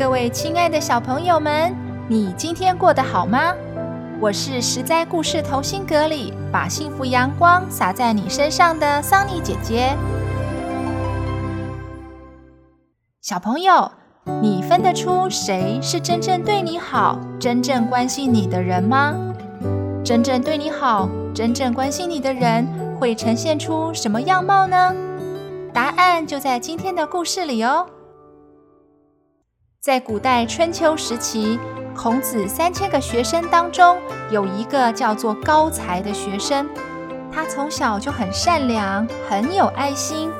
各位亲爱的小朋友们，你今天过得好吗？我是实在故事同心阁里把幸福阳光洒在你身上的桑尼姐姐。小朋友，你分得出谁是真正对你好、真正关心你的人吗？真正对你好、真正关心你的人会呈现出什么样貌呢？答案就在今天的故事里哦。在古代春秋时期，孔子三千个学生当中，有一个叫做高才的学生。他从小就很善良，很有爱心。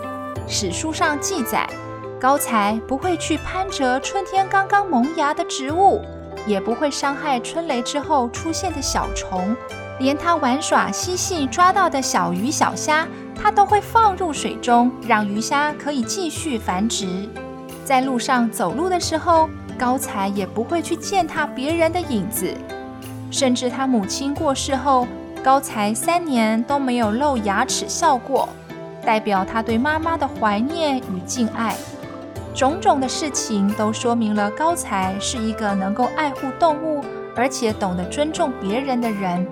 史书上记载，高才不会去攀折春天刚刚萌芽的植物，也不会伤害春雷之后出现的小虫，连他玩耍嬉戏抓到的小鱼小虾，他都会放入水中，让鱼虾可以继续繁殖。在路上走路的时候，高才也不会去践踏别人的影子。甚至他母亲过世后，高才三年都没有露牙齿笑过，代表他对妈妈的怀念与敬爱。种种的事情都说明了高才是一个能够爱护动物，而且懂得尊重别人的人。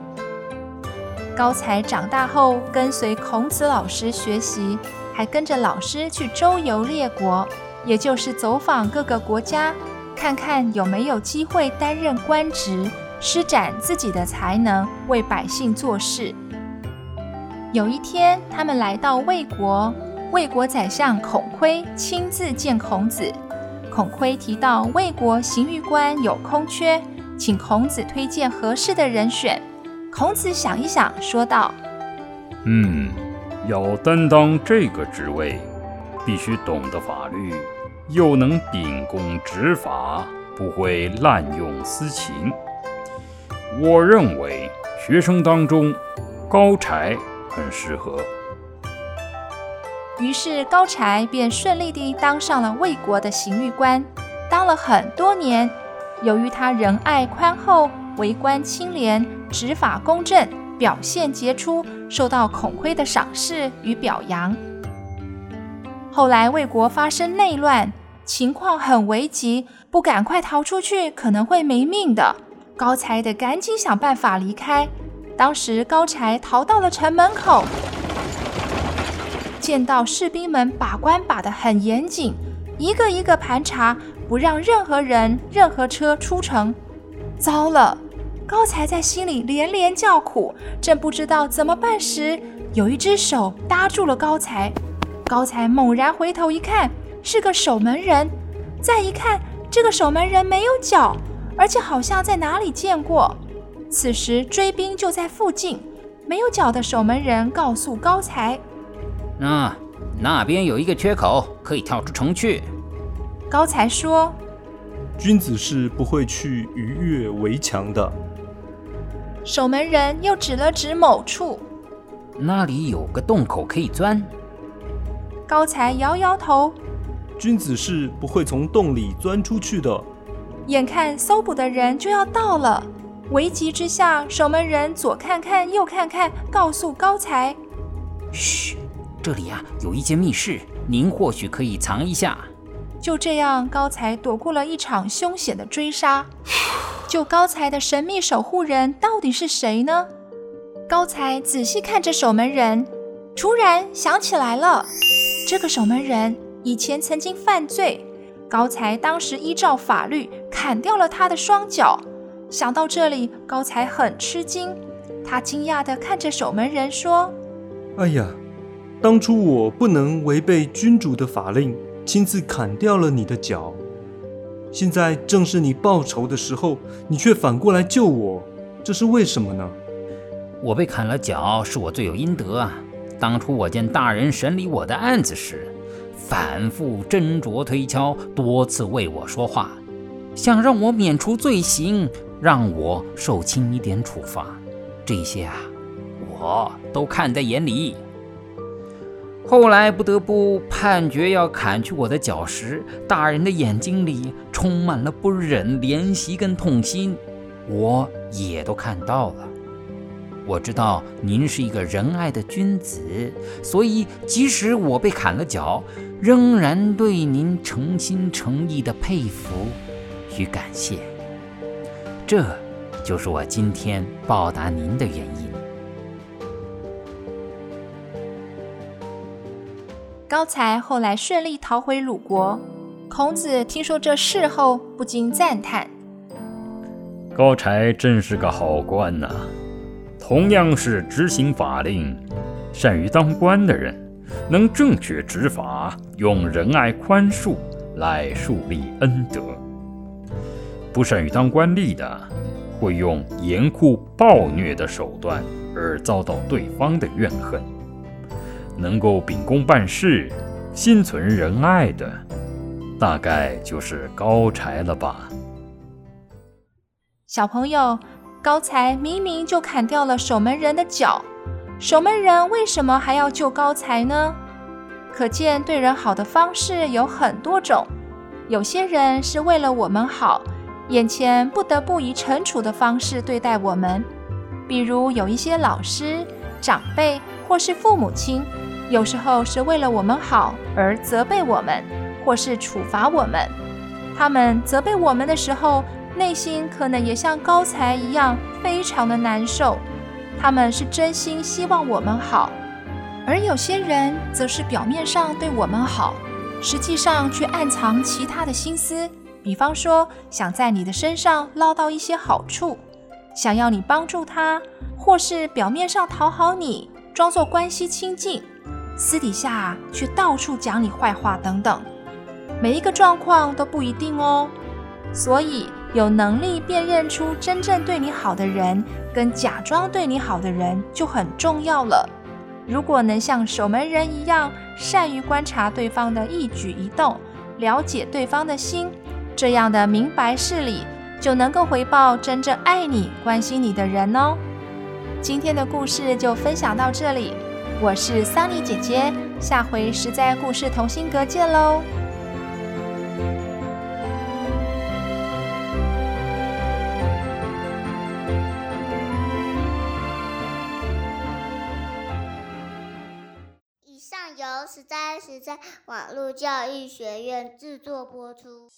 高才长大后跟随孔子老师学习，还跟着老师去周游列国。也就是走访各个国家，看看有没有机会担任官职，施展自己的才能，为百姓做事。有一天，他们来到魏国，魏国宰相孔亏亲自见孔子。孔亏提到魏国刑狱官有空缺，请孔子推荐合适的人选。孔子想一想，说道：“嗯，要担当这个职位，必须懂得法律。”又能秉公执法，不会滥用私情。我认为学生当中，高柴很适合。于是高柴便顺利地当上了魏国的刑狱官，当了很多年。由于他仁爱宽厚，为官清廉，执法公正，表现杰出，受到孔亏的赏识与表扬。后来魏国发生内乱。情况很危急，不赶快逃出去，可能会没命的。高才得赶紧想办法离开。当时高才逃到了城门口，见到士兵们把关把得很严谨，一个一个盘查，不让任何人、任何车出城。糟了！高才在心里连连叫苦，正不知道怎么办时，有一只手搭住了高才。高才猛然回头一看。是个守门人，再一看，这个守门人没有脚，而且好像在哪里见过。此时追兵就在附近，没有脚的守门人告诉高才：“那那边有一个缺口，可以跳出城去。”高才说：“君子是不会去逾越围墙的。”守门人又指了指某处：“那里有个洞口可以钻。”高才摇摇头。君子是不会从洞里钻出去的。眼看搜捕的人就要到了，危急之下，守门人左看看右看看，告诉高才：“嘘，这里啊有一间密室，您或许可以藏一下。”就这样，高才躲过了一场凶险的追杀。就高才的神秘守护人到底是谁呢？高才仔细看着守门人，突然想起来了，这个守门人。以前曾经犯罪，高才当时依照法律砍掉了他的双脚。想到这里，高才很吃惊，他惊讶地看着守门人说：“哎呀，当初我不能违背君主的法令，亲自砍掉了你的脚。现在正是你报仇的时候，你却反过来救我，这是为什么呢？”我被砍了脚，是我罪有应得啊！当初我见大人审理我的案子时，反复斟酌推敲，多次为我说话，想让我免除罪行，让我受轻一点处罚。这些啊，我都看在眼里。后来不得不判决要砍去我的脚时，大人的眼睛里充满了不忍、怜惜跟痛心，我也都看到了。我知道您是一个仁爱的君子，所以即使我被砍了脚，仍然对您诚心诚意的佩服与感谢。这就是我今天报答您的原因。高才后来顺利逃回鲁国，孔子听说这事后，不禁赞叹：“高才真是个好官呐！同样是执行法令、善于当官的人，能正确执法，用仁爱宽恕来树立恩德；不善于当官吏的，会用严酷暴虐的手段，而遭到对方的怨恨。”能够秉公办事、心存仁爱的，大概就是高才了吧？小朋友，高才明明就砍掉了守门人的脚，守门人为什么还要救高才呢？可见对人好的方式有很多种。有些人是为了我们好，眼前不得不以惩处的方式对待我们，比如有一些老师、长辈或是父母亲。有时候是为了我们好而责备我们，或是处罚我们。他们责备我们的时候，内心可能也像高才一样，非常的难受。他们是真心希望我们好，而有些人则是表面上对我们好，实际上却暗藏其他的心思。比方说，想在你的身上捞到一些好处，想要你帮助他，或是表面上讨好你，装作关系亲近。私底下却到处讲你坏话等等，每一个状况都不一定哦。所以有能力辨认出真正对你好的人跟假装对你好的人就很重要了。如果能像守门人一样善于观察对方的一举一动，了解对方的心，这样的明白事理就能够回报真正爱你、关心你的人哦。今天的故事就分享到这里。我是桑尼姐姐，下回实在故事同心阁见喽。十三，十三网络教育学院制作播出。